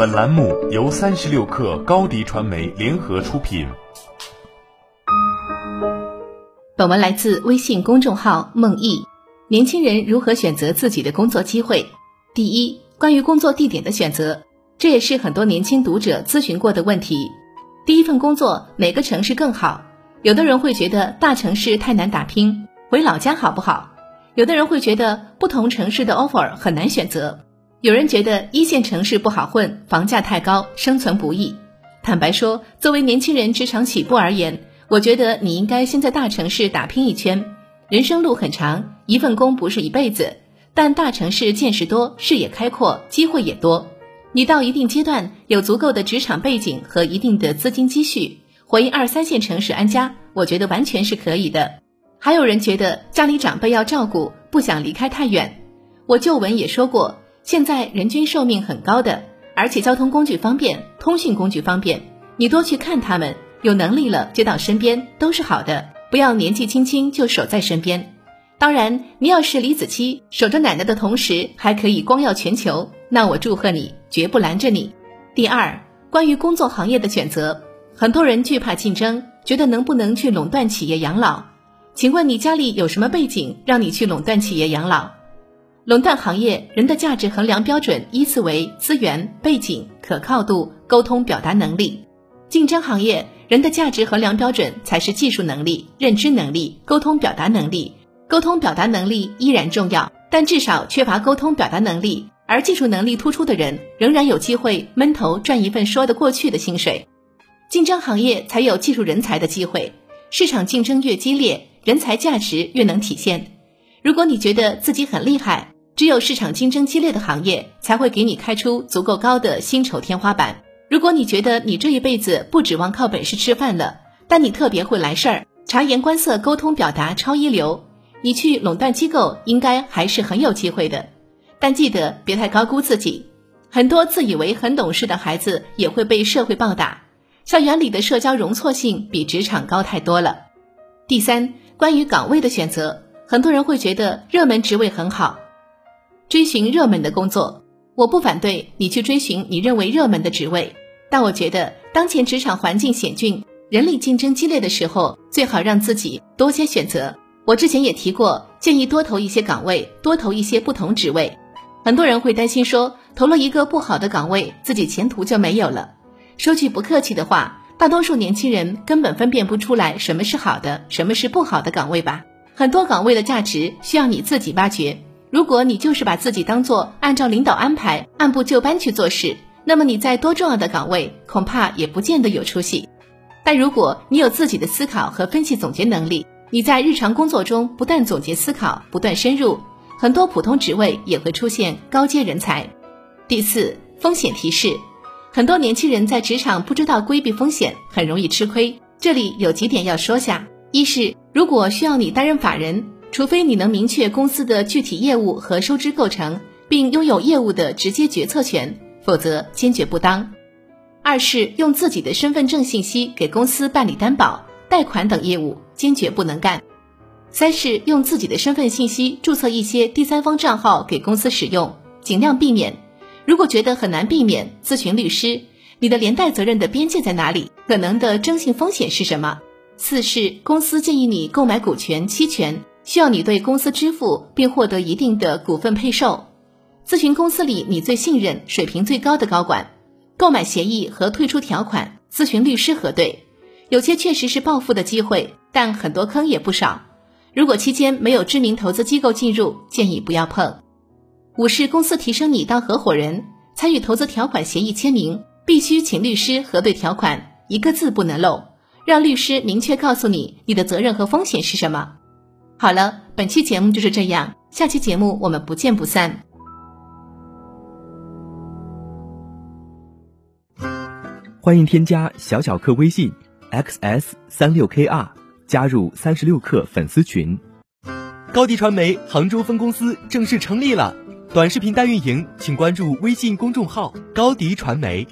本栏目由三十六氪高低传媒联合出品。本文来自微信公众号梦忆。年轻人如何选择自己的工作机会？第一，关于工作地点的选择，这也是很多年轻读者咨询过的问题。第一份工作哪个城市更好？有的人会觉得大城市太难打拼，回老家好不好？有的人会觉得不同城市的 offer 很难选择。有人觉得一线城市不好混，房价太高，生存不易。坦白说，作为年轻人职场起步而言，我觉得你应该先在大城市打拼一圈。人生路很长，一份工不是一辈子，但大城市见识多，视野开阔，机会也多。你到一定阶段有足够的职场背景和一定的资金积蓄，回二三线城市安家，我觉得完全是可以的。还有人觉得家里长辈要照顾，不想离开太远。我旧闻也说过。现在人均寿命很高的，而且交通工具方便，通讯工具方便，你多去看他们，有能力了接到身边都是好的。不要年纪轻轻就守在身边。当然，你要是李子柒，守着奶奶的同时还可以光耀全球，那我祝贺你，绝不拦着你。第二，关于工作行业的选择，很多人惧怕竞争，觉得能不能去垄断企业养老？请问你家里有什么背景让你去垄断企业养老？垄断行业人的价值衡量标准依次为资源、背景、可靠度、沟通表达能力；竞争行业人的价值衡量标准才是技术能力、认知能力、沟通表达能力。沟通表达能力依然重要，但至少缺乏沟通表达能力，而技术能力突出的人仍然有机会闷头赚一份说得过去的薪水。竞争行业才有技术人才的机会，市场竞争越激烈，人才价值越能体现。如果你觉得自己很厉害，只有市场竞争激烈的行业才会给你开出足够高的薪酬天花板。如果你觉得你这一辈子不指望靠本事吃饭了，但你特别会来事儿，察言观色、沟通表达超一流，你去垄断机构应该还是很有机会的。但记得别太高估自己，很多自以为很懂事的孩子也会被社会暴打。校园里的社交容错性比职场高太多了。第三，关于岗位的选择。很多人会觉得热门职位很好，追寻热门的工作。我不反对你去追寻你认为热门的职位，但我觉得当前职场环境险峻、人力竞争激烈的时候，最好让自己多些选择。我之前也提过，建议多投一些岗位，多投一些不同职位。很多人会担心说，投了一个不好的岗位，自己前途就没有了。说句不客气的话，大多数年轻人根本分辨不出来什么是好的，什么是不好的岗位吧。很多岗位的价值需要你自己挖掘。如果你就是把自己当做按照领导安排、按部就班去做事，那么你在多重要的岗位恐怕也不见得有出息。但如果你有自己的思考和分析总结能力，你在日常工作中不断总结思考、不断深入，很多普通职位也会出现高阶人才。第四，风险提示：很多年轻人在职场不知道规避风险，很容易吃亏。这里有几点要说下：一是。如果需要你担任法人，除非你能明确公司的具体业务和收支构成，并拥有业务的直接决策权，否则坚决不当。二是用自己的身份证信息给公司办理担保、贷款等业务，坚决不能干。三是用自己的身份信息注册一些第三方账号给公司使用，尽量避免。如果觉得很难避免，咨询律师。你的连带责任的边界在哪里？可能的征信风险是什么？四是公司建议你购买股权期权，需要你对公司支付并获得一定的股份配售。咨询公司里你最信任、水平最高的高管，购买协议和退出条款咨询律师核对。有些确实是暴富的机会，但很多坑也不少。如果期间没有知名投资机构进入，建议不要碰。五是公司提升你当合伙人，参与投资条款协议签名，必须请律师核对条款，一个字不能漏。让律师明确告诉你你的责任和风险是什么。好了，本期节目就是这样，下期节目我们不见不散。欢迎添加小小客微信 xs 三六 kr 加入三十六课粉丝群。高迪传媒杭州分公司正式成立了，短视频代运营请关注微信公众号高迪传媒。